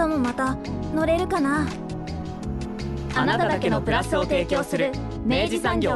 明日もまた乗れるかな？あなただけのプラスを提供する明治産業。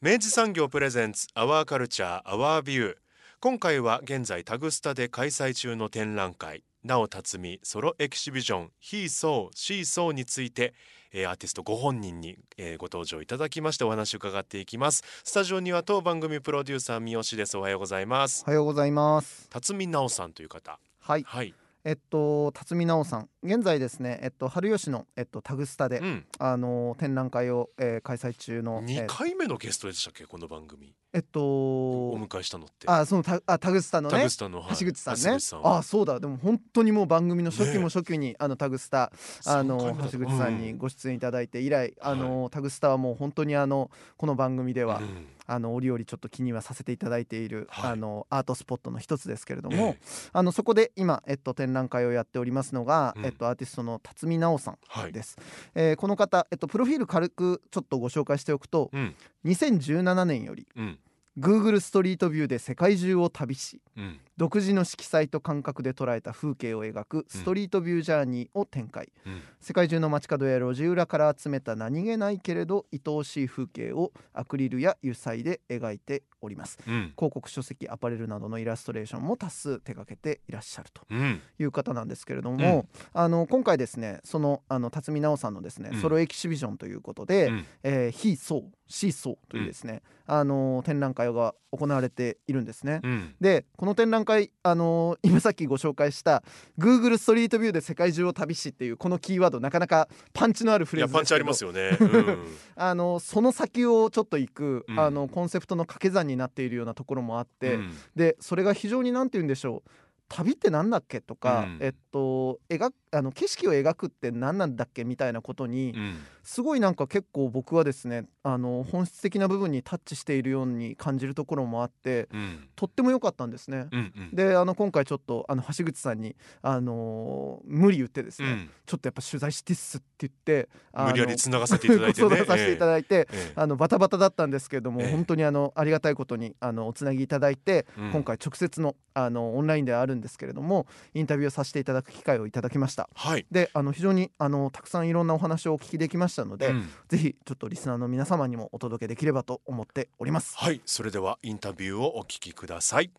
明治産業プレゼンツアワーカルチャーアワービュー。今回は現在タグスタで開催中の展覧会。なお辰巳ソロエキシビジョン「He Saw She Saw」についてアーティストご本人にご登場いただきましてお話を伺っていきます。スタジオには当番組プロデューサー三好です。おはようございます。おはようございます。辰巳直さんという方はい、はい。えっと辰巳直さん。現在ですねえっと春吉のえっとタグスタで、うん、あの展覧会を、えー、開催中の2えー。回目のゲストでしたっけこの番組えっとお迎えしたのって。あそのタあタグスタのね。タグスタの、はい。橋口さんね。あそうだ。でも本当にもう番組の初期もね。初期に、あのタグスタあの橋口さんにご出演いただいて以来、あのタグスタはもう本当にあのこの番組では、うん。あの折々ちょっと気にはさせていただいている、はい。あのアートスポットの一つですけれども、ええあのそこで今、えっと、展覧会をやっておりますのが、うん。えっと、アーティストの辰巳直さんはい。です、えーこの方、えっと、プロフィール軽くちょっとご紹介しておくとうん。2017年よりうん Google ストリートビューで世界中を旅しうん。独自の色彩と感覚で捉えた風景を描くストリートビュージャーニーを展開、うん。世界中の街角や路地裏から集めた何気ないけれど愛おしい風景をアクリルや油彩で描いております。うん。広告書籍アパレルなどのイラストレーションも多数手掛けていらっしゃるとうん。いう方なんですけれども、うん。あの今回ですねそのあの辰巳直さんのですね、うん。ソロエキシビジョンということで「うん。えー、He Saw She Saw」というですね、あの展覧会が行われているんですね。うん。でこの展覧会、あのー今さっきご紹介した Google ストリートビューで世界中を旅しっていうこのキーワードなかなかパンチのあるフいレーズですけどやパンチありますよね。うん。あのその先をちょっと行く、うん。あのコンセプトの掛け算になっているようなところもあって、うん。でそれが非常に何て言うんでしょう旅って何だっけ？とか、うん。えっと描くあの景色を描くって何なんだっけみたいなことに、うん。すごいなんか結構僕はですねあの本質的な部分にタッチしているように感じるところもあってうん。とっても良かったんですね。うんうん。であの今回ちょっとあの橋口さんに、あのー無理言ってですね、うんちょっとやっぱ取材してっすって言って無理やり繋がせていただいてね。相談させていただいて、ええ。ええ。あのバタバタだったんですけれども、ええ。本当にあのありがたいことにあのおつなぎいただいて、うん。今回直接のあのオンラインではあるんですけれどもインタビューをさせていただく機会をいただきました。はい。であの非常にあのたくさんいろんなお話をお聞きできましたので、うんぜひちょっとリスナーの皆様にもお届けできればと思っております。はい、それではインタビューをお聞きください。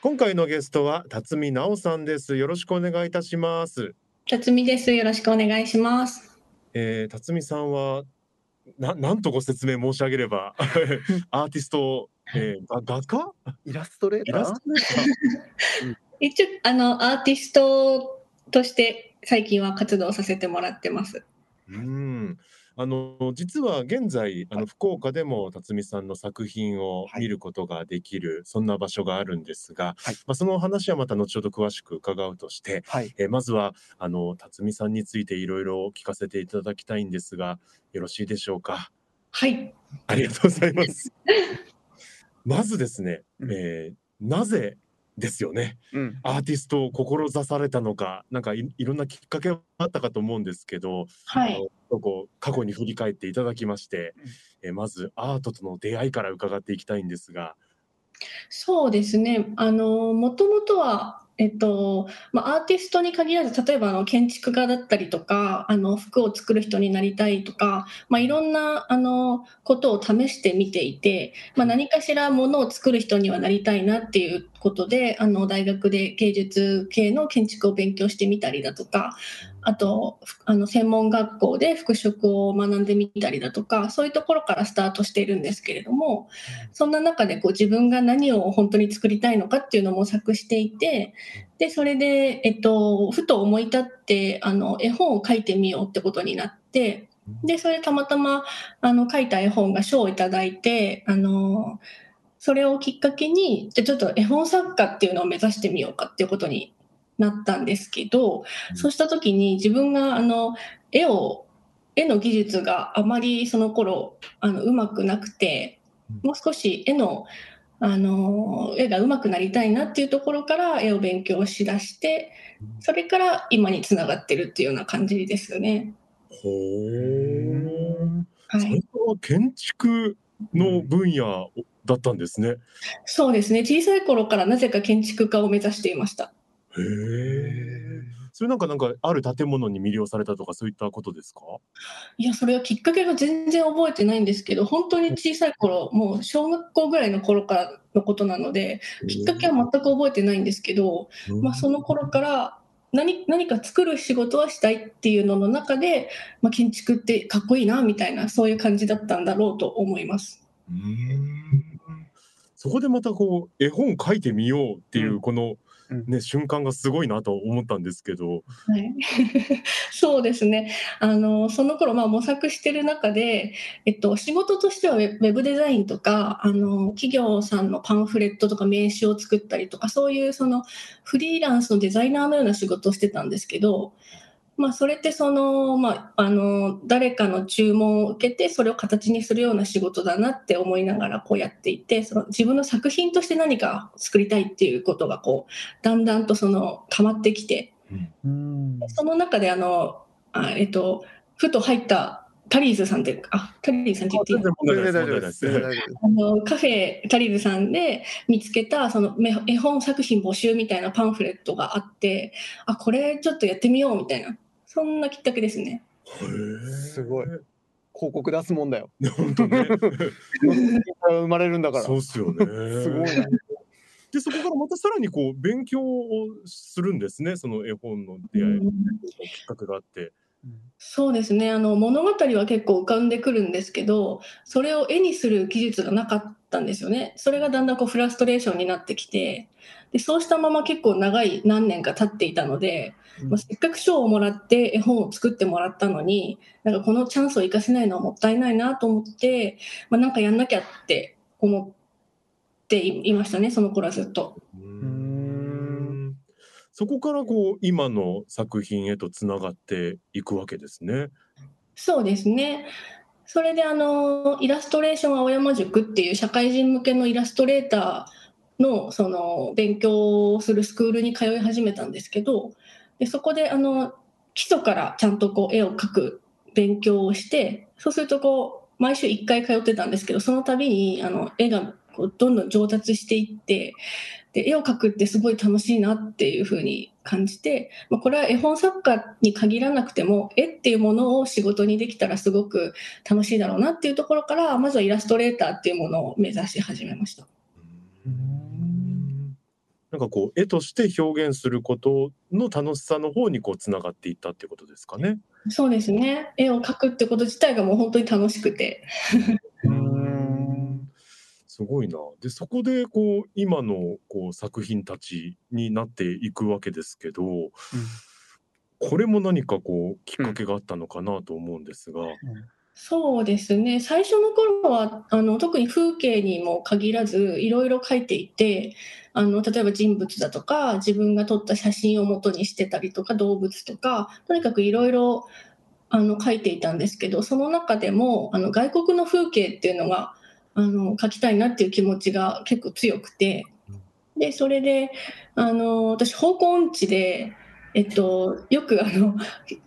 今回のゲストは辰巳直さんです。よろしくお願いいたします。辰巳です。よろしくお願いします。えー、辰巳さんはななんとご説明申し上げれば アーティスト、え画家？イラストレーター？一応あのアーティストとして最近は活動させてもらってます。うん。あの実は現在あの福岡でも辰巳さんの作品をはい。見ることができる、そんな場所があるんですが、はい。まあ、その話はまた後ほど詳しく伺うとして、はい。えーまずはあの辰巳さんについていろいろ聞かせていただきたいんですがよろしいでしょうか？はい。ありがとうございます まずですね、うん。えーなぜですよね。うん。アーティストを志されたのかなんかいいろんなきっかけはあったかと思うんですけど、はい。あのこう過去に振り返っていただきまして、えーまずアートとの出会いから伺っていきたいんですが、そうですね。あのもともとはえっとまあ、アーティストに限らず例えばあの建築家だったりとかあの服を作る人になりたいとか、まあ、いろんなあのことを試してみていて、まあ、何かしらものを作る人にはなりたいなっていうことであの大学で芸術系の建築を勉強してみたりだとかあとふあの専門学校で服飾を学んでみたりだとかそういうところからスタートしているんですけれどもそんな中でこう自分が何を本当に作りたいのかっていうのを模索していてでそれで、えっと、ふと思い立ってあの絵本を書いてみようってことになってでそれたまたまあの書いた絵本が賞をいただいてあのそれをきっかけにじゃあちょっと絵本作家っていうのを目指してみようかっていうことになったんですけど、うんそうした時に自分があの絵を絵の技術があまりその頃あのうまくなくてうんもう少し絵のあの絵が上手くなりたいなっていうところから絵を勉強しだしてそれから今につながってるっていうような感じですよね。ほーはい、最初は建築の分野だったんですね。そうですね小さい頃からなぜか建築家を目指していました。へえ。それなんかなんかある建物に魅了されたとかそういったことですか？いやそれはきっかけが全然覚えてないんですけど本当に小さい頃もう小学校ぐらいの頃からのことなのできっかけは全く覚えてないんですけど、まあ、その頃から何何か作る仕事はしたいっていうのの中で、まあ、建築ってかっこいいなみたいなそういう感じだったんだろうと思います。うーんそこでまたこう絵本書いてみようっていううんこのうんね瞬間がすごいなと思ったんですけど。はい、そうですね。あのその頃まあ模索してる中で、えっと、仕事としてはウェブデザインとかあの企業さんのパンフレットとか名刺を作ったりとかそういうそのフリーランスのデザイナーのような仕事をしてたんですけど、まあ、それってその、まあ、あの誰かの注文を受けてそれを形にするような仕事だなって思いながらこうやっていてその自分の作品として何か作りたいっていうことがこうだんだんとその溜まってきて。うんその中であのあ、えっと、ふと入ったタリーズさんって、あ、タリーズさんって言っていいの？全然問題ないです。あのカフェタリーズさんで見つけたそのめ絵本作品募集みたいなパンフレットがあって、あ、これちょっとやってみようみたいな、そんなきっかけですね。すごい広告出すもんだよ。本当ね。生まれるんだから。そうっすよね。すごいな。でそこからまたさらにこう勉強をするんですね。その絵本の出会いのうんきっかけがあって。そうですね。あの物語は結構浮かんでくるんですけどそれを絵にする技術がなかったんですよね。それがだんだんこうフラストレーションになってきてでそうしたまま結構長い何年か経っていたので、まあ、せっかく賞をもらって絵本を作ってもらったのになんかこのチャンスを生かせないのはもったいないなと思って、まあ、なんかやんなきゃって思っていましたねその頃はずっと。うーんそこからこう今の作品へとつながっていくわけですね。そうですね。それであのイラストレーション青山塾っていう社会人向けのイラストレーターのその勉強をするスクールに通い始めたんですけどでそこであの基礎からちゃんとこう絵を描く勉強をしてそうするとこう毎週1回通ってたんですけどその度にあの絵がこうどんどん上達していってで絵を描くってすごい楽しいなっていうふうに感じて、まあ、これは絵本作家に限らなくても絵っていうものを仕事にできたらすごく楽しいだろうなっていうところからまずはイラストレーターっていうものを目指し始めました。なんかこう絵として表現することの楽しさの方にこうつながっていったっていうことですかね。そうですね絵を描くってこと自体がもう本当に楽しくてすごいな。でそこでこう今のこう作品たちになっていくわけですけど、これも何かこうきっかけがあったのかなと思うんですが。そうですね最初の頃はあの特に風景にも限らずいろいろ描いていてあの例えば人物だとか自分が撮った写真を元にしてたりとか動物とかとにかくいろいろあの描いていたんですけどその中でもあの外国の風景っていうのがあの描きたいなっていう気持ちが結構強くて。でそれであの私方向音痴で。えっと、よくあの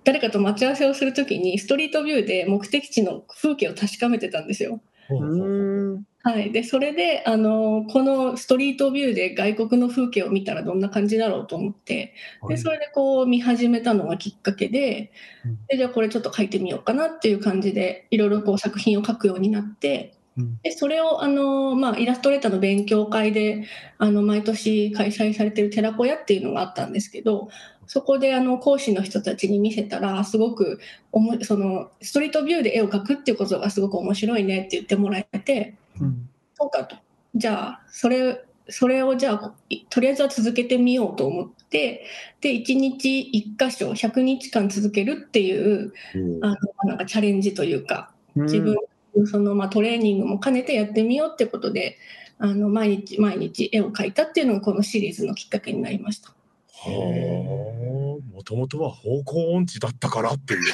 誰かと待ち合わせをするときにストリートビューで目的地の風景を確かめてたんですよ。うんはい、でそれであのこのストリートビューで外国の風景を見たらどんな感じだろうと思って。でそれでこう見始めたのがきっかけでうん。でじゃあこれちょっと書いてみようかなっていう感じでいろいろこう作品を書くようになってうんでそれをあの、まあ、イラストレーターの勉強会であの毎年開催されてる寺子屋っていうのがあったんですけどそこであの講師の人たちに見せたらすごくおもそのストリートビューで絵を描くっていうことがすごく面白いねって言ってもらえてうん。そうかと。じゃあそれそれをじゃあいとりあえずは続けてみようと思ってで1日1箇所100日間続けるっていううん。あのなんかチャレンジというかうん。自分のその、まあ、トレーニングも兼ねてやってみようってことであの毎日毎日絵を描いたっていうのがこのシリーズのきっかけになりました。はあ、もともとは方向音痴だったからっていうね。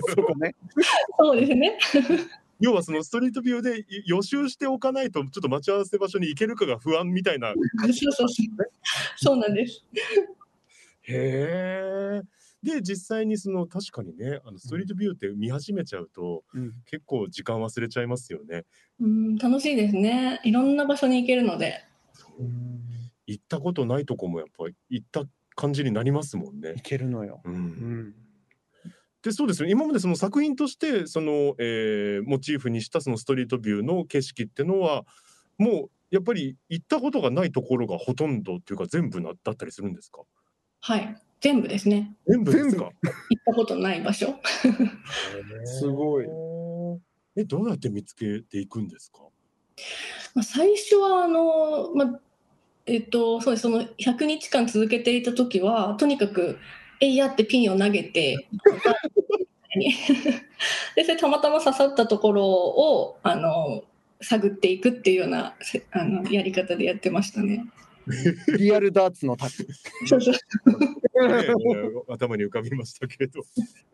そこね。そうですね。要はそのストリートビューでい予習しておかないとちょっと待ち合わせ場所に行けるかが不安みたいな。そうそうそう。そうなんです。へえ。で実際にその確かにねあのストリートビューって見始めちゃうとうん結構時間忘れちゃいますよね。うん、楽しいですね。いろんな場所に行けるので。行ったことないとこもやっぱり行った感じになりますもんねい。けるのよ。うんうん。でそうですね今までその作品としてその、えーモチーフにしたそのストリートビューの景色ってのはもうやっぱり行ったことがないところがほとんどっていうか全部なだったりするんですか？はい。全部ですね。全部ですか行ったことない場所。すごい。えどうやって見つけていくんですか？まあ、最初はあの、まあえっと、そうですその100日間続けていた時はとにかく「えいや」ってピンを投げて でそれたまたま刺さったところをあの探っていくっていうようなせあのやり方でやってましたね。リアルダーツのタッそうそう。ねえ頭に浮かびましたけど。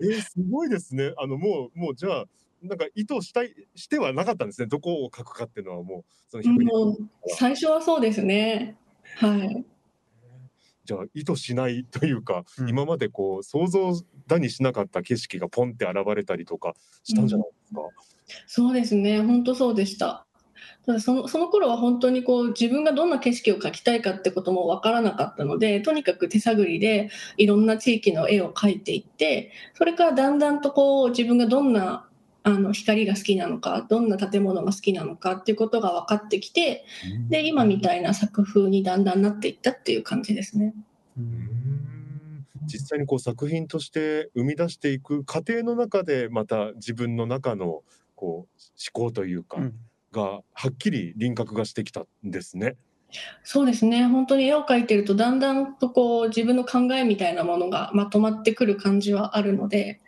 えーすごいですね。あのもうもうじゃあなんか意図したいしてはなかったんですね。どこを書くかっていうのはもうその100人もう最初はそうですね。はい、じゃあ意図しないというか、うん。今までこう想像だにしなかった景色がポンって現れたりとかしたんじゃないですか？そうですね、本当そうでした。ただそのその頃は本当にこう自分がどんな景色を描きたいかってことも分からなかったのでとにかく手探りでいろんな地域の絵を描いていってそれからだんだんとこう自分がどんなあの光が好きなのかどんな建物が好きなのかっていうことが分かってきてで今みたいな作風にだんだんなっていったっていう感じですね。うーん。実際にこう作品として生み出していく過程の中でまた自分の中のこう思考というか、うんがはっきり輪郭がしてきたんですね。そうですね本当に絵を描いてるとだんだんとこう自分の考えみたいなものがまとまってくる感じはあるので、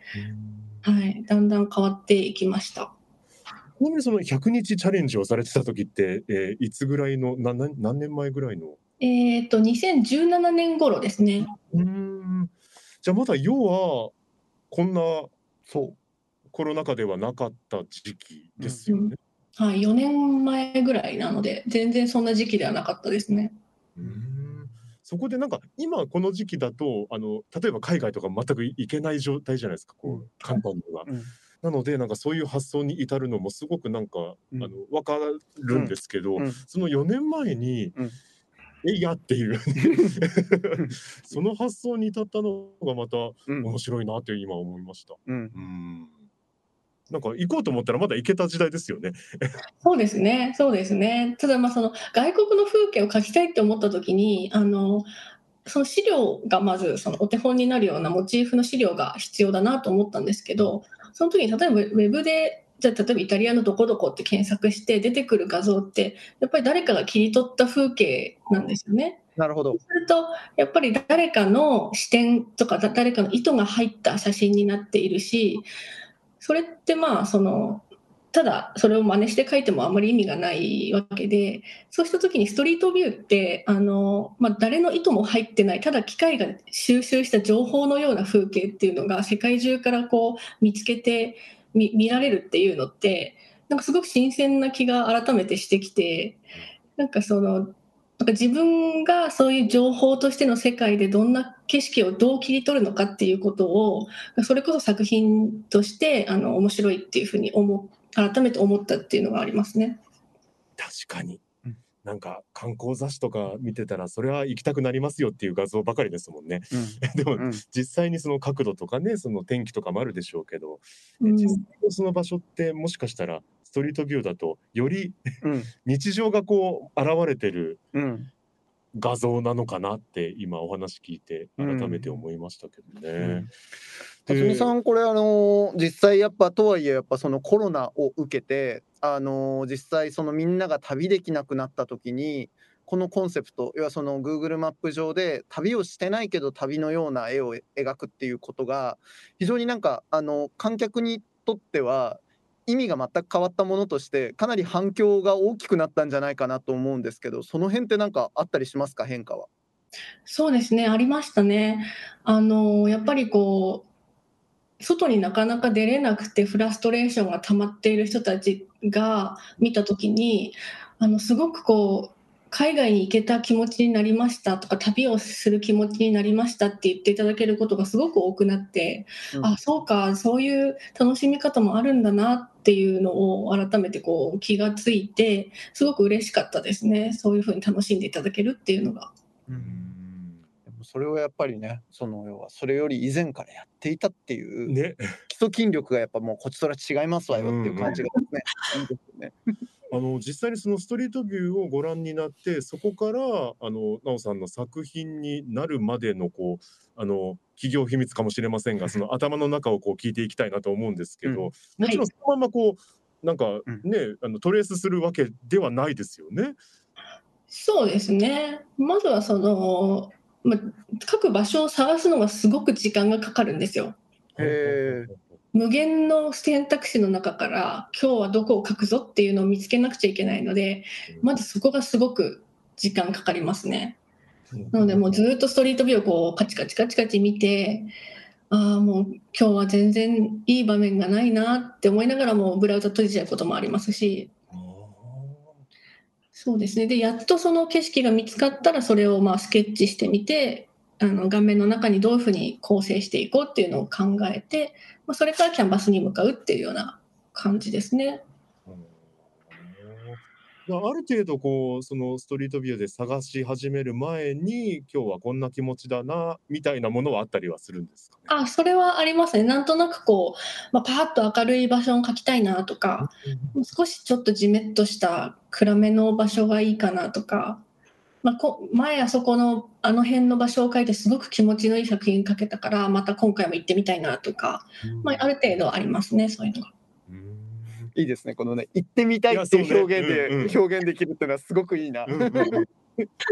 はい、だんだん変わっていきました。ちなみにその100日チャレンジをされてた時って、えーいつぐらいのなな何年前ぐらいの？えっと2017年頃ですね。うーんじゃあまだ要はこんなそう。コロナ禍ではなかった時期ですよね。はい、4年前ぐらいなので全然そんな時期ではなかったですね。うーん。そこでなんか今この時期だとあの例えば海外とか全く行けない状態じゃないですかこう簡単には。うん。なのでなんかそういう発想に至るのもすごくなんか、うん。あの分かるんですけど、うん。その4年前にうん「えいや」っていう その発想に至ったのがまたうん。面白いなって今思いました。うん。うんなんか行こうと思ったらまだ行けた時代ですよね。そうですね、そうですね。ただまあその外国の風景を描きたいって思った時にあのその資料がまずそのお手本になるようなモチーフの資料が必要だなと思ったんですけどその時に例えばウェブでじゃあ例えばイタリアのどこどこって検索して出てくる画像ってやっぱり誰かが切り取った風景なんですよね。なるほど。するとやっぱり誰かの視点とかだ誰かの意図が入った写真になっているしそれってまあそのただそれを真似して描いてもあまり意味がないわけでそうした時にストリートビューってあの、まあ、誰の意図も入ってないただ機械が収集した情報のような風景っていうのが世界中からこう見つけて見見られるっていうのってなんかすごく新鮮な気が改めてしてきてなんかそのなんか自分がそういう情報としての世界でどんな景色をどう切り取るのかっていうことをそれこそ作品としてあの面白いっていうふうに思改めて思ったっていうのがありますね。確かに、うん。なんか観光雑誌とか見てたらそれは行きたくなりますよっていう画像ばかりですもんね。でも、うん。実際にその角度とかねその天気とかもあるでしょうけど、うん。実際のその場所ってもしかしたらストリートビューだとよりうん。日常がこう現れてるうん。画像なのかなって今お話聞いてうん改めて思いましたけどね。うん。で辰巳さんこれあのー実際やっぱとはいえやっぱそのコロナを受けてあのー実際そのみんなが旅できなくなった時にこのコンセプト要はその Google マップ上で旅をしてないけど旅のような絵を描くっていうことが非常になんかあの観客にとっては意味が全く変わったものとしてかなり反響が大きくなったんじゃないかなと思うんですけどその辺って何かあったりしますか？変化は。そうですね、ありましたね。あの、やっぱりこう、外になかなか出れなくてフラストレーションが溜まっている人たちが見た時に、あの、すごくこう、海外に行けた気持ちになりましたとか、旅をする気持ちになりましたって言っていただけることがすごく多くなって、うんあ、そうか、そういう楽しみ方もあるんだなっていうのを改めてこう気がついて、すごく嬉しかったですね。そういうふうに楽しんでいただけるっていうのが。でもそれをやっぱりねその要はそれより以前からやっていたっていう、ね基礎筋力がやっぱもうこちとら違いますわよっていう感じがね、いいですよね。あの実際にそのストリートビューをご覧になってそこからあの奈緒さんの作品になるまでのこうあの企業秘密かもしれませんが その頭の中をこう聞いていきたいなと思うんですけど、うんもちろんそのままこうなんかうんね、あのトレースするわけではないですよね。そうですね。まずはその、ま、各場所を探すのがすごく時間がかかるんですよ。無限の選択肢の中から今日はどこを書くぞっていうのを見つけなくちゃいけないので、まずそこがすごく時間かかりますね。なのでもうずっとストリートビューをこうカチカチカチカチ見て、ああもう今日は全然いい場面がないなって思いながらもブラウザ閉じちゃうこともありますし、そうですね。で、やっとその景色が見つかったら、それをまあスケッチしてみて、あの画面の中にどういうふうに構成していこうっていうのを考えて、まあ、それからキャンバスに向かうっていうような感じですね。ある程度こうそのストリートビューで探し始める前に今日はこんな気持ちだなみたいなものはあったりはするんですかね？あ、それはありますね。なんとなくこう、まあ、パーッと明るい場所を描きたいなとか、少しちょっとじめっとした暗めの場所がいいかなとか、まあ、こ前あそこのあの辺の場所を描いてすごく気持ちのいい作品描けたから、また今回も行ってみたいなとか、まあ、ある程度ありますね、そういうのが。うんいいですね。このね行ってみたいっていう表現いやそうね。うんうん。で表現できるっていうのはすごくいいな。うんうんうん。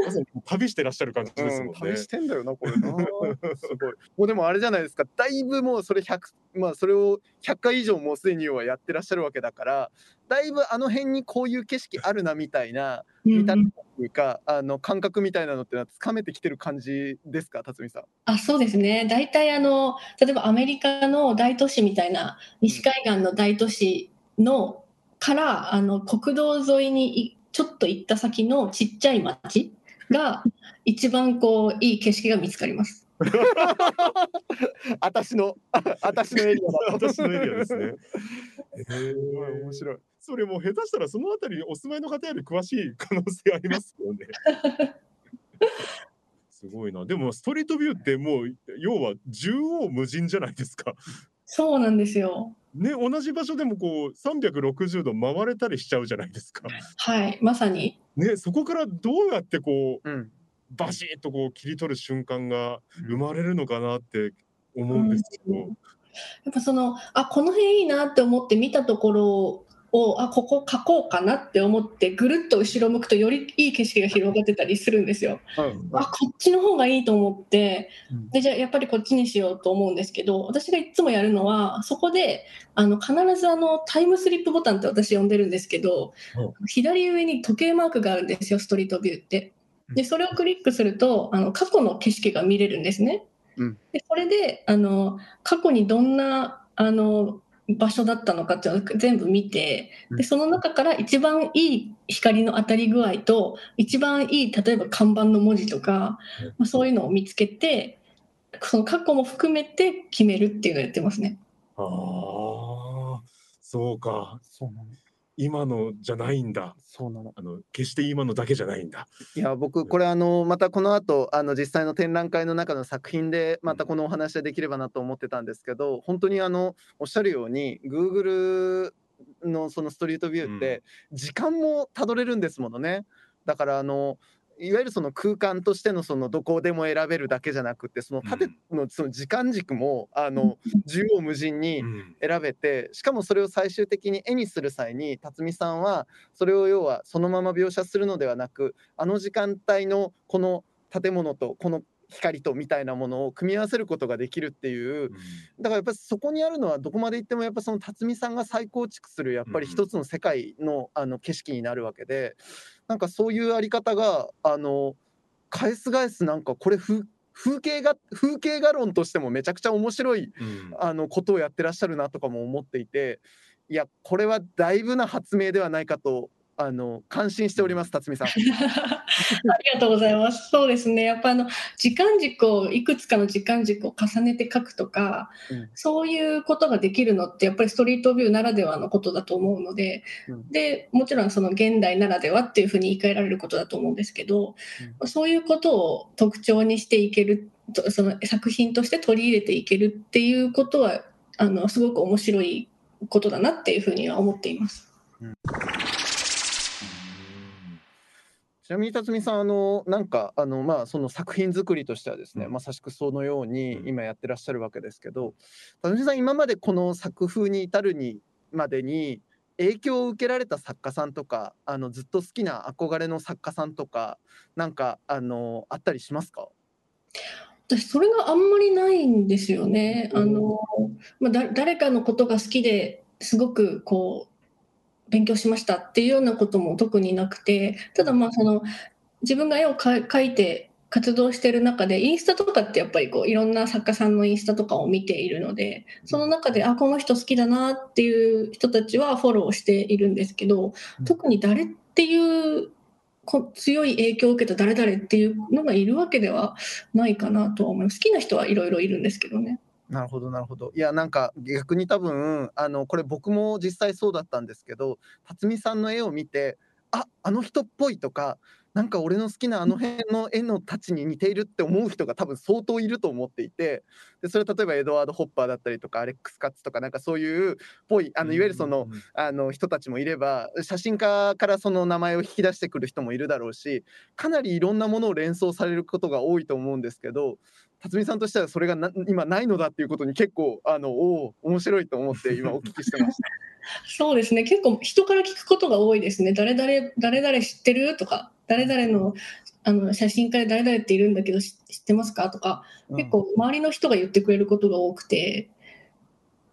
まさに旅してらっしゃる感じですもんね。旅してんだよなこれな。すごい。もうでもあれじゃないですか。だいぶもうそれ100まあそれを100回以上もうすでに要はやってらっしゃるわけだからだいぶあの辺にこういう景色あるなみたいなうん見た目というか、あの感覚みたいなのってのはつかめてきてる感じですか辰巳さん？あそうですね。大体あの例えばアメリカの大都市みたいな西海岸の大都市のからあの国道沿いにいちょっと行った先のちっちゃい町が一番こういい景色が見つかります。私の 私のエリアだ。私のエリアですね。へすごいー面白い。それもう下手したらそのあたりにお住まいの方より詳しい可能性ありますよね。すごいな。でもストリートビューってもう要は縦横無尽じゃないですか。そうなんですよ。ね同じ場所でもこう360度回れたりしちゃうじゃないですか。はい、まさに。ねそこからどうやってこううん。バシッとこう切り取る瞬間が生まれるのかなって思うんですけど。やっぱそのあこの辺いいなって思って見たところをあここ描こうかなって思ってぐるっと後ろ向くとよりいい景色が広がってたりするんですよ。うんあこっちの方がいいと思ってうんでじゃあやっぱりこっちにしようと思うんですけど私がいつもやるのはそこであの必ずあのタイムスリップボタンって私呼んでるんですけど左上に時計マークがあるんですよストリートビューって。でそれをクリックするとあの過去の景色が見れるんですね。うんでそれであの過去にどんなあの場所だったのかっていうのを全部見てうんでその中から一番いい光の当たり具合と一番いい例えば看板の文字とか、まあ、そういうのを見つけてその過去も含めて決めるっていうのをやってますね。ああそうかそうなの。今のじゃないんだ。そうなの。あの決して今のだけじゃないんだ。いや僕これあのまたこの後あの実際の展覧会の中の作品でまたこのお話ができればなと思ってたんですけど本当にあのおっしゃるように Google のそのストリートビューって時間もたどれるんですものねだからあのいわゆるその空間としてのそのどこでも選べるだけじゃなくてその縦のその時間軸もあの縦横無尽にうん。選べてしかもそれを最終的に絵にする際に辰巳さんはそれを要はそのまま描写するのではなくあの時間帯のこの建物とこの光とみたいなものを組み合わせることができるっていう。だからやっぱりそこにあるのはどこまで行ってもやっぱその辰巳さんが再構築するやっぱり一つの世界のあの景色になるわけでなんかそういうあり方があの返す返すなんかこれ風風景が風景画論としてもめちゃくちゃ面白いうん。あのことをやってらっしゃるなとかも思っていていやこれはだいぶな発明ではないかとあの感心しております辰巳さん。ありがとうございます。そうですね。やっぱあの時間軸をいくつかの時間軸を重ねて書くとか、うんそういうことができるのってやっぱりストリートビューならではのことだと思うので、うんでもちろんその現代ならではっていうふうに言い換えられることだと思うんですけど、そういうことを特徴にしていけるとその作品として取り入れていけるっていうことはあのすごく面白いことだなっていうふうには思っています。ちなみに辰巳さんあのなんかあのまあその作品作りとしてはですね、うん。まさしくそのようにうん。今やってらっしゃるわけですけど辰巳さん今までこの作風に至るにまでに影響を受けられた作家さんとかあのずっと好きな憧れの作家さんとかなんかあのあったりしますか？私それがあんまりないんですよね。あのまあ、だ誰かのことが好きですごくこう勉強しましたっていうようなことも特になくてただまあその自分が絵を描いて活動してる中でインスタとかってやっぱりこういろんな作家さんのインスタとかを見ているのでその中であこの人好きだなっていう人たちはフォローしているんですけど特に誰っていう強い影響を受けた誰々っていうのがいるわけではないかなとは思います。好きな人はいろいろいるんですけどね。なるほどなるほど。いやなんか逆に多分あのこれ僕も実際そうだったんですけど辰巳さんの絵を見てああの人っぽいとかなんか俺の好きなあの辺の絵のたちに似ているって思う人が多分相当いると思っていてでそれは例えばエドワード・ホッパーだったりとかアレックス・カッツとかなんかそういうっぽいあのいわゆるそのあの人たちもいれば写真家からその名前を引き出してくる人もいるだろうしかなりいろんなものを連想されることが多いと思うんですけど辰巳さんとしてはそれがな今ないのだっていうことに結構あのおお面白いと思って今お聞きしてました。そうですね。結構人から聞くことが多いですね。誰々誰々知ってる？とか誰々のあの写真家で誰々っているんだけど知知ってますか？とか結構周りの人が言ってくれることが多くて、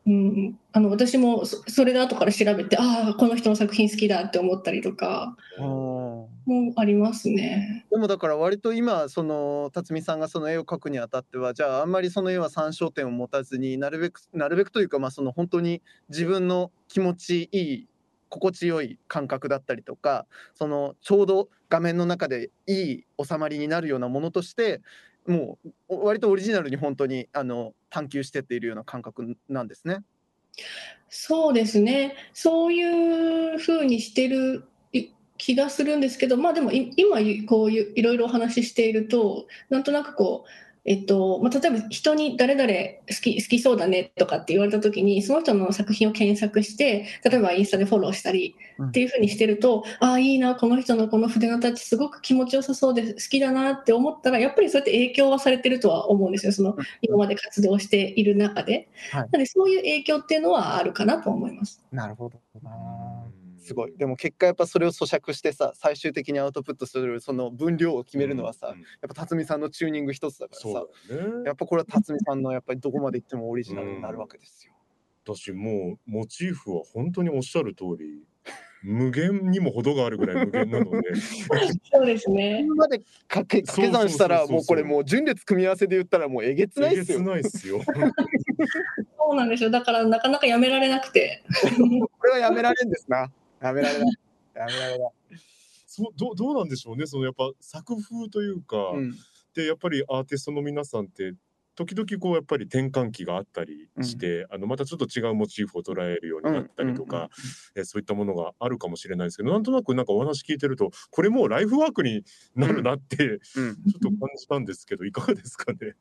うん、あの私もそそれで後から調べてああこの人の作品好きだって思ったりとかうんもありますね。でもだから割と今その辰巳さんがその絵を描くにあたってはじゃああんまりその絵は参照点を持たずになるべくなるべくというかまあその本当に自分の気持ちいい心地よい感覚だったりとかそのちょうど画面の中でいい収まりになるようなものとしてもう割とオリジナルに本当にあの探求してっているような感覚なんですね。そうですねそういうふうにしてる気がするんですけどまあでも今こういういろいろお話ししているとなんとなくこうえっとまあ、例えば人に誰々好き好きそうだねとかって言われた時にその人の作品を検索して例えばインスタでフォローしたりうん。っていうふうにしてると、ああいいなこの人のこの筆のタッチすごく気持ちよさそうで好きだなって思ったらやっぱりそうやって影響はされてるとは思うんですよ。その今まで活動している中で。はい。なのでそういう影響っていうのはあるかなと思います。なるほどすごいでも結果やっぱそれを咀嚼してさ最終的にアウトプットするその分量を決めるのはさ、うんうんやっぱ辰巳さんのチューニング一つだからさねやっぱこれは辰巳さんのやっぱりどこまで行ってもオリジナルになるわけですよ。私もうモチーフは本当におっしゃる通り無限にも程があるぐらい無限なので そうですね。まで掛け掛け算したらもうこれもう順列組み合わせで言ったらもうえげつないえげつっすよ。ないっすよ。そうなんですよ。だからなかなかやめられなくて。これはやめられんですな。やめられない。やめられない。そうどうどうなんでしょうねそのやっぱ作風というか、うんでやっぱりアーティストの皆さんって時々こうやっぱり転換期があったりして、あのまたちょっと違うモチーフを捉えるようになったりとか、えそういったものがあるかもしれないですけどなんとなくなんかお話聞いてるとこれもうライフワークになるなって、うん ちょっと感じたんですけどいかがですかね？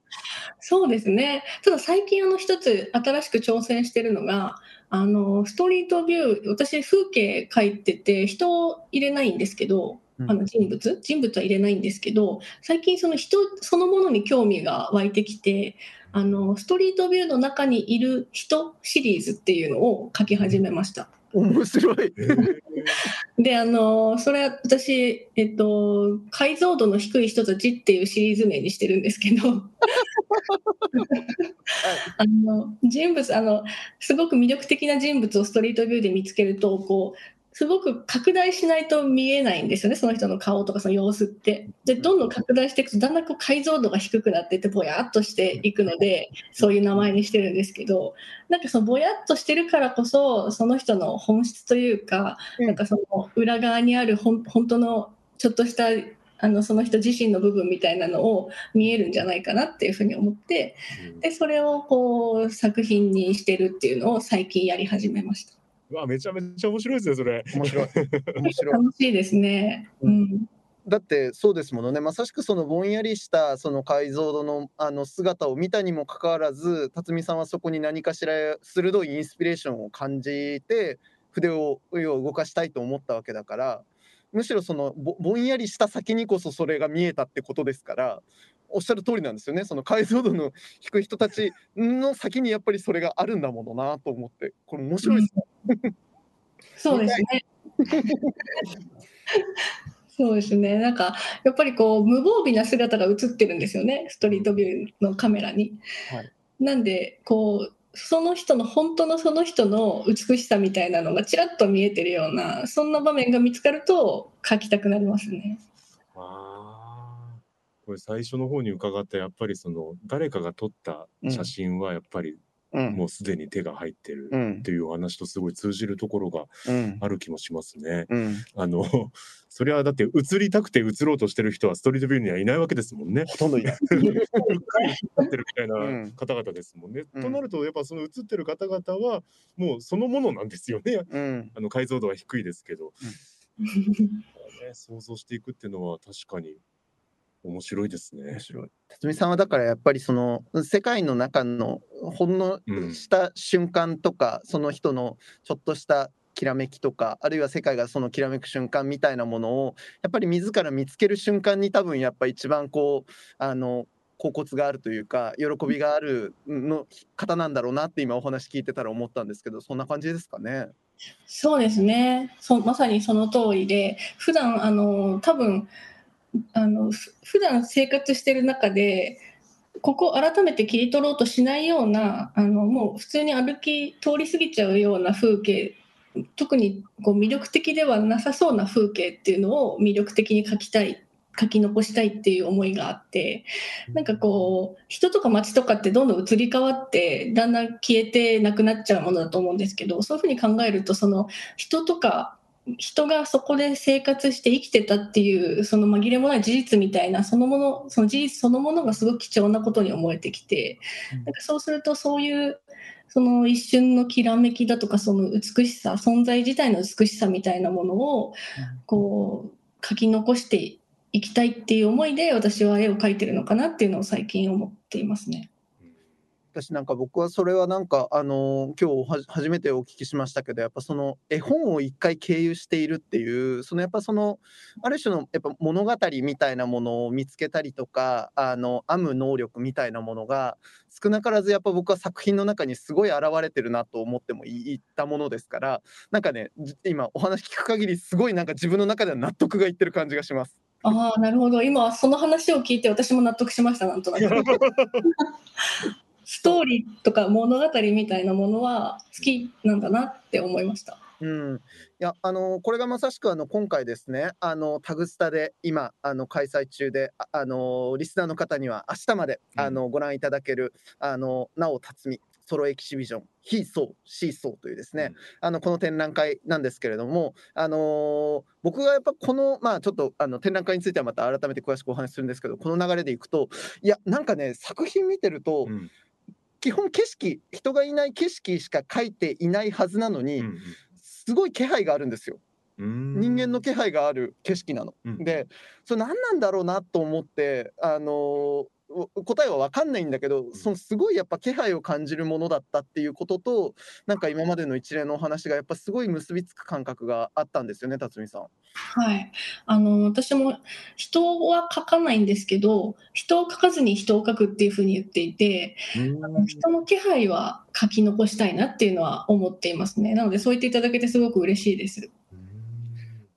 そうですね。ただ最近あの一つ新しく挑戦してるのが、あのストリートビュー、私風景描いてて人を入れないんですけど、うんあの人物？人物は入れないんですけど、最近その人そのものに興味が湧いてきて、あのストリートビューの中にいる人シリーズっていうのを描き始めました。面白い。え ーであのそれは私、えっと「解像度の低い人たち」っていうシリーズ名にしてるんですけど あの人物あのすごく魅力的な人物をストリートビューで見つけるとこうすごく拡大しないと見えないんですよねその人の顔とかその様子って。でどんどん拡大していくとだんだんこう解像度が低くなっていってぼやっとしていくのでそういう名前にしてるんですけどなんかそのぼやっとしてるからこそその人の本質というかうんなんかその裏側にあるほん本当のちょっとしたあのその人自身の部分みたいなのを見えるんじゃないかなっていうふうに思ってでそれをこう作品にしてるっていうのを最近やり始めました。うわめちゃめちゃ面白いですねそれ。面白い。面白い。楽しいですね。うん、だってそうですものねまさしくそのぼんやりしたその解像度のあの姿を見たにもかかわらず辰巳さんはそこに何かしら鋭いインスピレーションを感じて筆を動かしたいと思ったわけだからむしろそのぼぼんやりした先にこそそれが見えたってことですからおっしゃる通りなんですよねその解像度の低い人たちの先にやっぱりそれがあるんだものなと思ってこれ面白いですね。そうですね。そうですね。なんかやっぱりこう無防備な姿が映ってるんですよね。ストリートビューのカメラに。はいなんでこうその人の本当のその人の美しさみたいなのがちらっと見えてるようなそんな場面が見つかると描きたくなりますね。ああ。これ最初の方に伺ったやっぱりその誰かが撮った写真はやっぱりうんもうすでに手が入ってるうんっていうお話とすごい通じるところがうんある気もしますね。うん、あのそれはだって映りたくて映ろうとしてる人はストリートビューにはいないわけですもんね。ほとんどいない。うっかり映ってるみたいうんな方々ですもんね。うんとなるとやっぱその映ってる方々はもうそのものなんですよね。うんあの解像度は低いですけど、ね、想像していくっていうのは確かに面白いですね面。白い。辰巳さんはだからやっぱりその世界の中のほんのうんした瞬間とか、その人のちょっとしたきらめきとかあるいは世界がそのきらめく瞬間みたいなものをやっぱり自ら見つける瞬間に多分やっぱ一番こうあの恍惚があるというか喜びがあるの方なんだろうなって今お話聞いてたら思ったんですけどそんな感じですかね？そうですねそまさにその通りで普段あの多分あの普段生活してる中でここ改めて切り取ろうとしないようなあのもう普通に歩き通り過ぎちゃうような風景特にこう魅力的ではなさそうな風景っていうのを魅力的に描きたい書き残したいっていう思いがあってなんかこう人とか街とかってどんどん移り変わってだんだん消えてなくなっちゃうものだと思うんですけどそういうふうに考えるとその人とか人がそこで生活して生きてたっていうその紛れもない事実みたいなそのものその事実そのものがすごく貴重なことに思えてきてなんかそうするとそういうその一瞬のきらめきだとかその美しさ存在自体の美しさみたいなものをこう書き残していきたいっていう思いで私は絵を描いてるのかなっていうのを最近思っていますね。私なんか僕はそれはなんかあの今日は初めてお聞きしましたけどやっぱその絵本を一回経由しているっていうそのやっぱそのある種のやっぱ物語みたいなものを見つけたりとかあの編む能力みたいなものが少なからずやっぱ僕は作品の中にすごい現れてるなと思ってもいいったものですからなんかねじ今お話聞く限りすごいなんか自分の中では納得がいってる感じがします。ああなるほど今その話を聞いて私も納得しましたなんとなく。ストーリーとか物語みたいなものは好きなんだなって思いました。うん、いやあのこれがまさしくあの今回ですねあのタグスタで今あの開催中でああのリスナーの方には明日まで、うん。あのご覧いただけるあのなお辰巳ソロエキシビジョン「非そうシーソー」というですね、うん。あのこの展覧会なんですけれども、あのー僕がやっぱこのまあちょっとあの展覧会についてはまた改めて詳しくお話しするんですけどこの流れでいくといやなんかね作品見てると、うん基本景色人がいない景色しか描いていないはずなのに、うんすごい気配があるんですよ。うん人間の気配がある景色なの。うんでそれ何なんだろうなと思ってあのお答えは分かんないんだけどそのすごいやっぱ気配を感じるものだったっていうこととなんか今までの一連のお話がやっぱすごい結びつく感覚があったんですよね辰巳さん。はい、あの私も人は書かないんですけど人を書かずに人を書くっていうふうに言っていてあの人の気配は書き残したいなっていうのは思っていますねなのでそう言っていただけてすごく嬉しいです。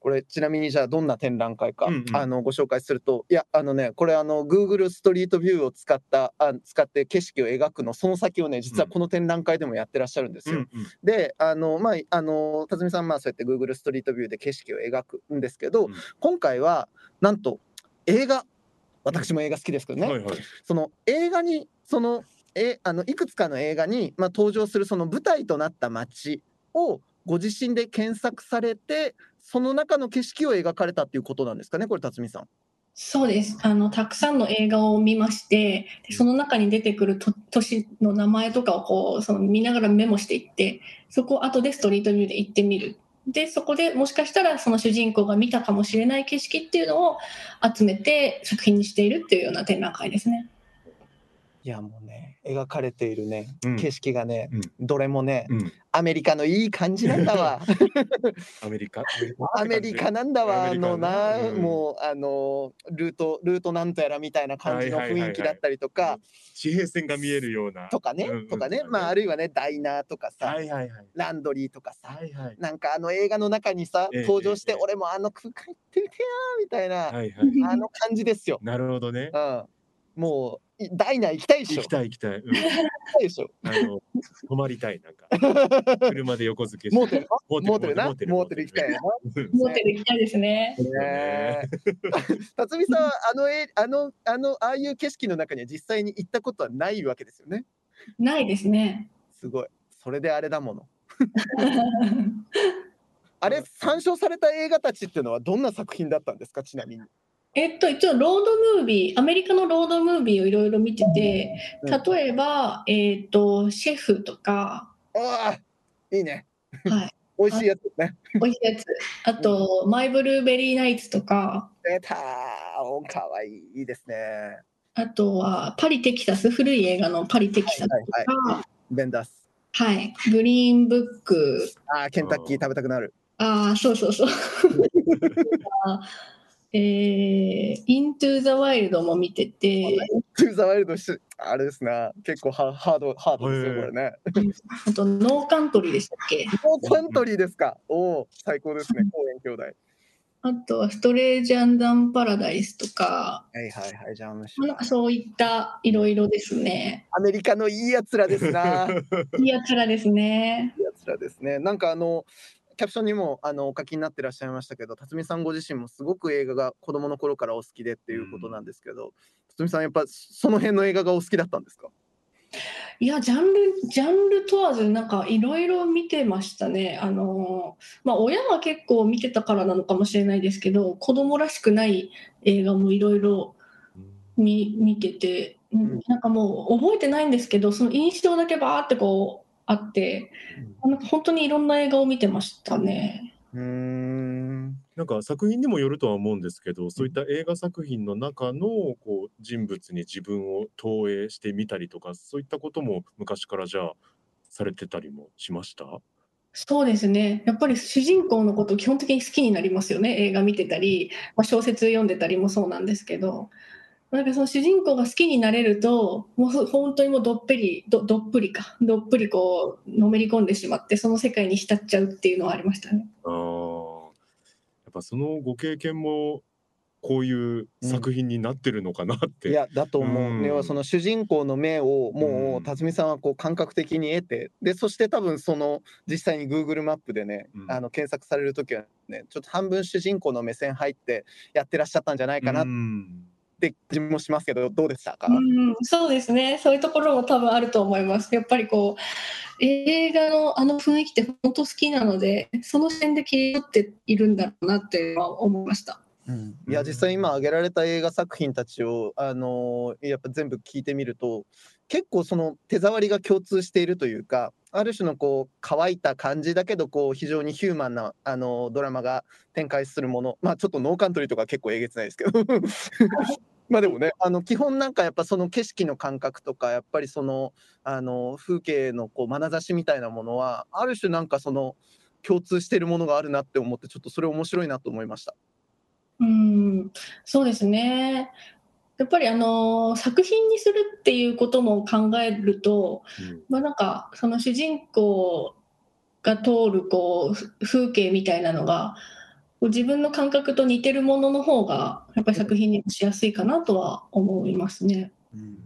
これちなみにじゃあどんな展覧会か、うんうん。あのご紹介するといやあのねこれあの Google ストリートビューを使ったあ使って景色を描くのその先をね実はこの展覧会でもやってらっしゃるんですよ。うんうん。であのまああの辰巳さんまあそうやって Google ストリートビューで景色を描くんですけど、うん。今回はなんと映画私も映画好きですけどね、はいはい。その映画にそのえあのいくつかの映画に、まあ、登場するその舞台となった街をご自身で検索されてその中の景色を描かれたっていうことなんですかねこれ辰巳さん。そうですあのたくさんの映画を見ましてでその中に出てくると都市の名前とかをこうその見ながらメモしていってそこを後でストリートビューで行ってみるでそこでもしかしたらその主人公が見たかもしれない景色っていうのを集めて作品にしているっていうような展覧会ですね。いやもうね描かれているね、うん。景色がね、うん。どれもね、うん。アメリカのいい感じなんだわ。アメリカ？アメリカなんだわ、あアメリカのな、うん。もうあのルートルートなんとやらみたいな感じのはいはいはいはい。雰囲気だったりとか、地平線が見えるような。とかね、うんうんとかね、まああるいはねダイナーとかさ、はいはいはい。ランドリーとかさ、はいはい。なんかあの映画の中にさ、ええ登場して、ええ。俺もあの空間行ってみてやーみたいな、はいはいあの感じですよ。なるほどね。うん、もういダイナー行きたいでしょ。行きたい行きたい、うん、行きたいでしょ。あの泊まりたいなんか 車で横付けしてモーテル、モモーテルな、モーテル行きたいな。うんモーテル行きたいですね。ねえ辰巳さんはあのえあのあのああいう景色の中には実際に行ったことはないわけですよね？ないですね。すごい。それであれだもの。あれ参照された映画たちっていうのはどんな作品だったんですか？ちなみに。えっと、一応ロードムービーアメリカのロードムービーをいろいろ見ててうん。例えば、えっとシェフとか、ああいいね。はい、美味しいやつね。おいしいやつ。あと、マイブルーベリーナイツとか。出たー。おかわいい。いいですね。あとはパリ・テキサス古い映画のパリ・テキサスとか、はいはいベンダース。グリーンブック。ああケンタッキー食べたくなる。ああそうそうそう。あ えー、イントゥ・ザ・ワイルドも見ててトゥーザワイルドしあれですな結構ハハードハードですよこれね。あとノーカントリーでしたっけ？ノーカントリーですか？おお最高ですねコーエン兄弟。あとはストレージャンダンパラダイスとか、はいはいはいじゃあむしまあなんかそういったいろいろですね。アメリカのいいやつらですな。いいやつらですね。いいやつらですね。なんかあのキャプションにもあのお書きになってらっしゃいましたけど、辰巳さんご自身もすごく映画が子供の頃からお好きでっていうことなんですけど、辰巳さんやっぱその辺の映画がお好きだったんですか？いや、ジャンル、ジャンル問わず、なんかいろいろ見てましたね。あの、まあ、親が結構見てたからなのかもしれないですけど、子供らしくない映画もいろいろ見見てて、うんうんなんかもう覚えてないんですけど、その印象だけバーってこうあって、なんか本当にいろんな映画を見てましたね。うーん。なんか作品にもよるとは思うんですけど、そういった映画作品の中のこう人物に自分を投影してみたりとか、そういったことも昔からじゃあされてたりもしました？そうですね。やっぱり主人公のことを基本的に好きになりますよね。映画見てたり、まあ、小説読んでたりもそうなんですけど。なんかその主人公が好きになれると、もうそ本当にもうどっぷり、どどっぷりか、どっぷりこう、のめり込んでしまって、その世界に浸っちゃうっていうのはありましたね。あー。やっぱそのご経験もこういう作品になってるのかなって。いやだと思う、うん。要はその主人公の目をもうん。う辰巳さんはこう感覚的に得て。でそして多分その実際に Google マップでね、うん。あの検索される時はねちょっと半分主人公の目線入ってやってらっしゃったんじゃないかなっうんて気もしますけどどうでしたか、うん、そうですね。そういうところも多分あると思います。やっぱりこう、映画のあの雰囲気って本当好きなので、その視点で切り取っているんだろうなって思いました。うんいや実際今挙げられた映画作品たちを、あのーやっぱ全部聞いてみると結構その手触りが共通しているというかある種のこう乾いた感じだけどこう非常にヒューマンな、あのードラマが展開するものまあちょっとノーカントリーとか結構えげつないですけどまあでもね、あの基本なんかやっぱその景色の感覚とか、やっぱりその、あの風景のこう眼差しみたいなものは、ある種なんかその共通しているものがあるなって思って、ちょっとそれ面白いなと思いました。うん、そうですね。やっぱりあの作品にするっていうことも考えると、うん、まあなんかその主人公が通るこう風景みたいなのが自分の感覚と似てるものの方がやっぱり作品にしやすいかなとは思いますね。うん。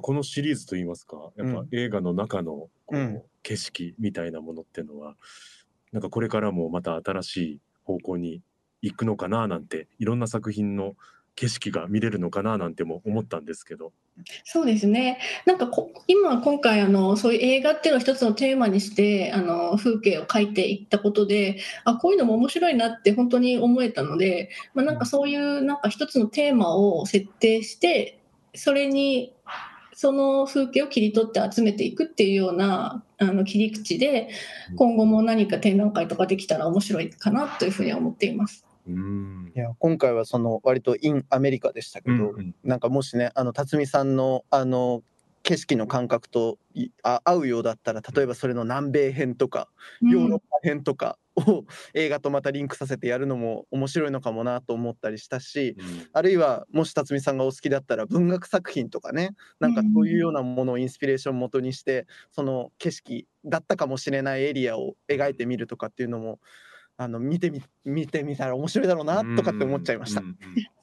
このシリーズといいますかやっぱ映画の中のこう景色みたいなものっていうのは、なんかこれからもまた新しい方向に行くのかななんていろんな作品の景色が見れるのかななんても思ったんですけど。そうですね。なんか今今回あのそういう映画っていうのを一つのテーマにしてあの風景を描いていったことで、あこういうのも面白いなって本当に思えたので、まあ、なんかそういうなんか一つのテーマを設定してそれにその風景を切り取って集めていくっていうようなあの切り口で今後も何か展覧会とかできたら面白いかなというふうには思っています。いや今回はその割とインアメリカでしたけど、うんうん、なんかもしねあの辰巳さんのあの景色の感覚とあ合うようだったら例えばそれの南米編とかヨーロッパ編とかを 映画とまたリンクさせてやるのも面白いのかもなと思ったりしたし、うん、あるいはもし辰巳さんがお好きだったら文学作品とかねなん。かそういうようなものをインスピレーション元にしてその景色だったかもしれないエリアを描いてみるとかっていうのもあの見てみ見てみたら面白いだろうなとかって思っちゃいました。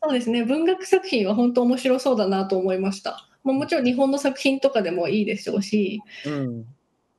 そうですね文学作品は本当面白そうだなと思いました。まあ、もちろん日本の作品とかでもいいでしょうし、うん、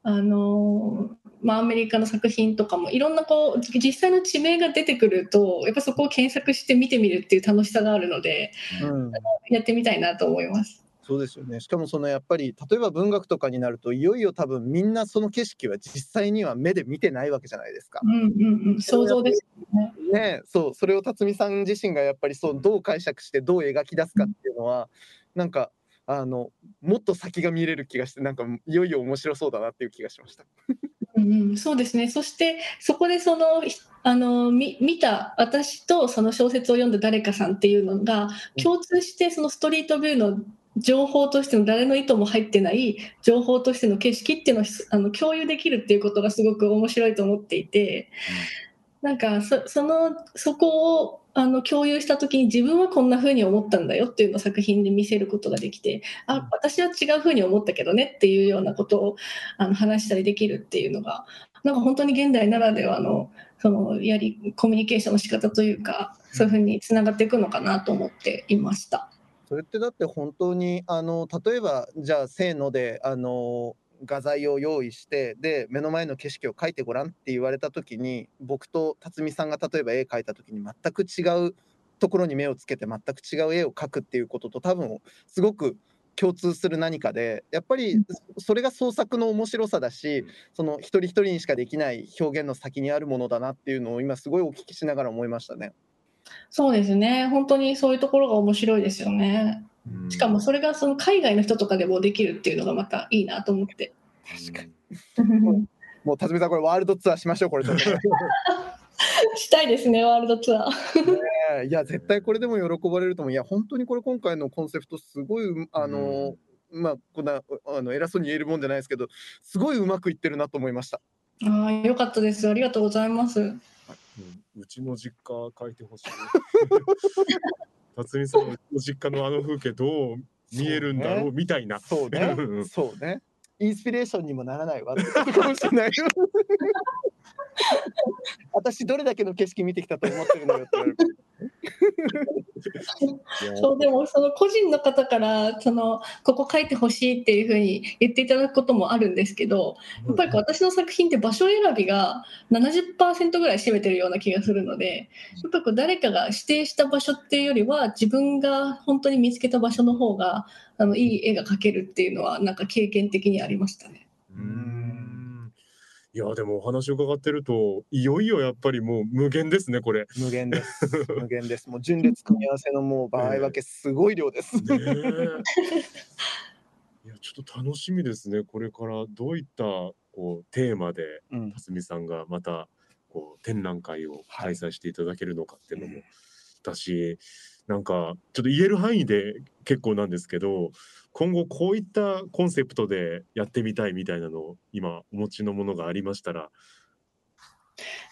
あのまあ、アメリカの作品とかもいろんなこう実際の地名が出てくるとやっぱそこを検索して見てみるっていう楽しさがあるので、うん、やってみたいなと思います。そうですよね。しかもそのやっぱり例えば文学とかになるといよいよ多分みんなその景色は実際には目で見てないわけじゃないですか。うんうんうん、想像ですね。ねそうそれを辰巳さん自身がやっぱりそうどう解釈してどう描き出すかっていうのは、うん、なんかあのもっと先が見れる気がしてなんかいよいよ面白そうだなっていう気がしました。うん、そうですね。そしてそこでそのあの見た私とその小説を読んだ誰かさんっていうのが共通してそのストリートビューの情報としての誰の意図も入ってない情報としての景色っていうのをあの共有できるっていうことがすごく面白いと思っていて、なんかそそのそこをあの共有した時に自分はこんな風に思ったんだよっていうのを作品で見せることができてあ私は違う風に思ったけどねっていうようなことをあの話したりできるっていうのがなんか本当に現代ならではのそのやりコミュニケーションの仕方というかそういう風につながっていくのかなと思っていました。それってだって本当にあの例えばじゃあせーのであの画材を用意してで目の前の景色を描いてごらんって言われた時に僕と辰巳さんが例えば絵描いた時に全く違うところに目をつけて全く違う絵を描くっていうことと多分すごく共通する何かでやっぱりそれが創作の面白さだしその一人一人にしかできない表現の先にあるものだなっていうのを今すごいお聞きしながら思いましたね。そうですね。本当にそういうところが面白いですよね。しかもそれがその海外の人とかでもできるっていうのがまたいいなと思って。確かに。もう辰巳さんこれワールドツアーしましょうこれしたいですねワールドツアー。ね、いや絶対これでも喜ばれると思う。いや本当にこれ今回のコンセプトすごいあの、まあこんなあの偉そうに言えるもんじゃないですけどすごいうまくいってるなと思いました。ああよかったです。ありがとうございます。うちの実家書いてほしい。辰巳さんの実家のあの風景どう見えるんだろうみたいな。そうね。そうね。インスピレーションにもならないわ かもしれない。私どれだけの景色見てきたと思ってるのよって言われる。そうでもその個人の方からそのここ書いてほしいっていうふうに言っていただくこともあるんですけどやっぱり私の作品って場所選びが70%ぐらい占めてるような気がするのでやっぱり誰かが指定した場所っていうよりは自分が本当に見つけた場所の方があのいい絵が描けるっていうのはなんか経験的にありましたね。いや、でもお話を伺ってると、いよいよやっぱりもう無限ですね、これ。無限です。無限です。もう順列組み合わせのもう場合分けすごい量です。ね いや、ちょっと楽しみですね。これからどういったこうテーマで、辰巳さんがまたこう展覧会を開催していただけるのかっていうのもしたしなんかちょっと言える範囲で結構なんですけど今後こういったコンセプトでやってみたいみたいなのを今お持ちのものがありましたら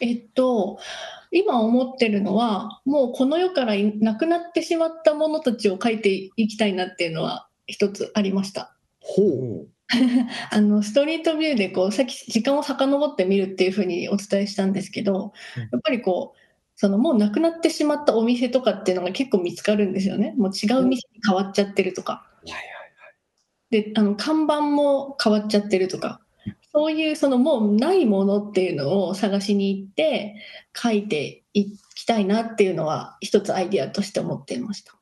えっと、今思ってるのは、もうこの世からなくなってしまったものたちを書いていきたいなっていうのは一つありました。ほう。あのストリートビューでこうさっき時間を遡ってみるっていうふうにお伝えしたんですけど、うんやっぱりこうそのもうなくなってしまったお店とかっていうのが結構見つかるんですよね。もう違う店に変わっちゃってるとか。であの看板も変わっちゃってるとかそういうそのもうないものっていうのを探しに行って書いていきたいなっていうのは一つアイディアとして思っていました。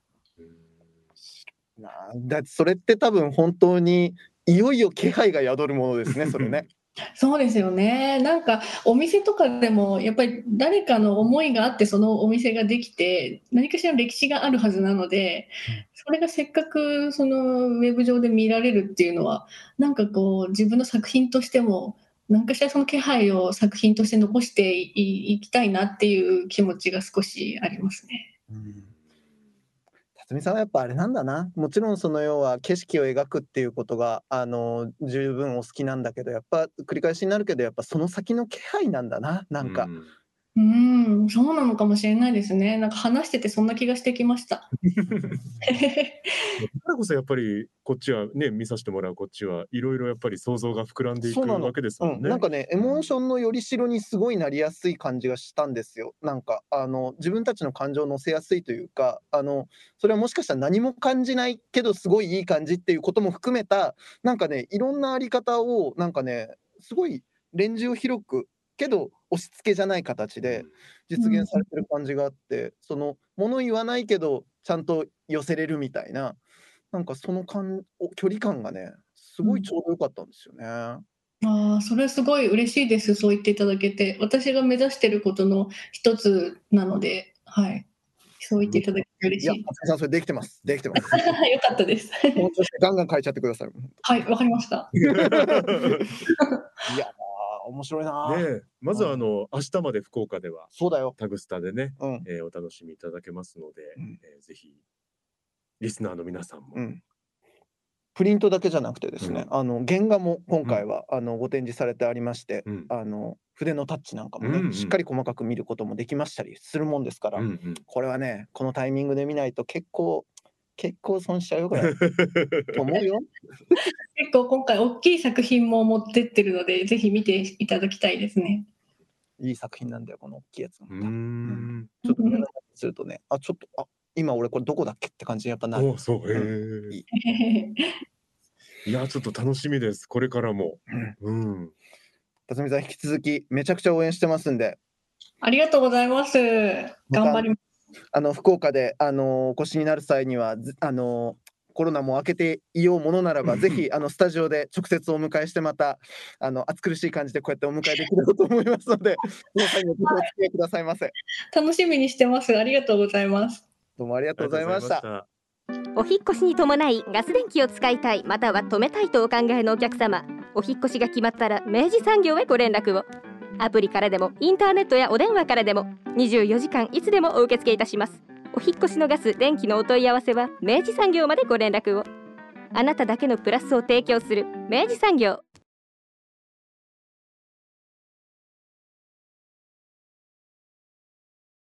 だってそれって多分本当にいよいよ気配が宿るものですね、それね。そうですよね。なんかお店とかでもやっぱり誰かの思いがあってそのお店ができて何かしらの歴史があるはずなので、それがせっかくそのウェブ上で見られるっていうのはなんかこう自分の作品としても何かしらその気配を作品として残していいきたいなっていう気持ちが少しありますね。辰巳さんはやっぱあれなんだな。もちろんその要は景色を描くっていうことがあの十分お好きなんだけどやっぱ繰り返しになるけどやっぱその先の気配なんだななんか、うん。うん、そうなのかもしれないですね。なんか話しててそんな気がしてきました。だからこそやっぱりこっちはね見させてもらうこっちはいろいろやっぱり想像が膨らんでいくわけですうん、もんね。なんかねエモーションのよりしろにすごいなりやすい感じがしたんですよなんかあの自分たちの感情を乗せやすいというかあのそれはもしかしたら何も感じないけどすごいいい感じっていうことも含めたなんかねいろんなあり方をなんかねすごいレンジを広くけど押し付けじゃない形で実現されてる感じがあって、その物言わないけどちゃんと寄せれるみたいななんかその感お距離感がねすごいちょうどよかったんですよね。ああ、それすごい嬉しいです。そう言っていただけて、私が目指していることの一つなので、はい。そう言っていただけていや、嬉しい。松井さん、それできてます。できてます。よかったです。もうちょっとガンガン変えちゃってください。はい、わかりました。いや、ー面白いな。ー。ねえ。まずはあの明日まで福岡ではそうだよ。タグスタでね、うん。えーお楽しみいただけますので、うん。えーぜひリスナーの皆さんも、うん。プリントだけじゃなくてですね、うあの原画も今回は、あのご展示されてありまして、うん。あの筆のタッチなんかもね、うんうん。しっかり細かく見ることもできましたりするもんですから、うんうん。これはね、このタイミングで見ないと結構結構損しちゃうよこれ。と思うよ。結構今回大きい作品も持ってってるので、ぜひ見ていただきたいですね。いい作品なんだよこの大きいやつ。ちょっとするとね、あちょっとあ今俺これどこだっけって感じにやっぱなる。おそう、えー。いい。やちょっと楽しみです。これからも、うん、辰巳さん引き続きめちゃくちゃ応援してますんで、ありがとうございます。頑張ります。あの福岡であのお越しになる際にはずあのコロナも明けていようものならば、ぜひあのスタジオで直接お迎えしてまたあの暑苦しい感じでこうやってお迎えできればと思いますので、皆さんにお付き合いくださいませ。楽しみにしてます。ありがとうございます。どうもありがとうございました。たお引っ越しに伴いガス電気を使いたいまたは止めたいとお考えのお客様お引っ越しが決まったら明治産業へご連絡をアプリからでもインターネットやお電話からでも24時間いつでもお受け付けいたします。お引越しのガス電気のお問い合わせは明治産業までご連絡を。あなただけのプラスを提供する明治産業。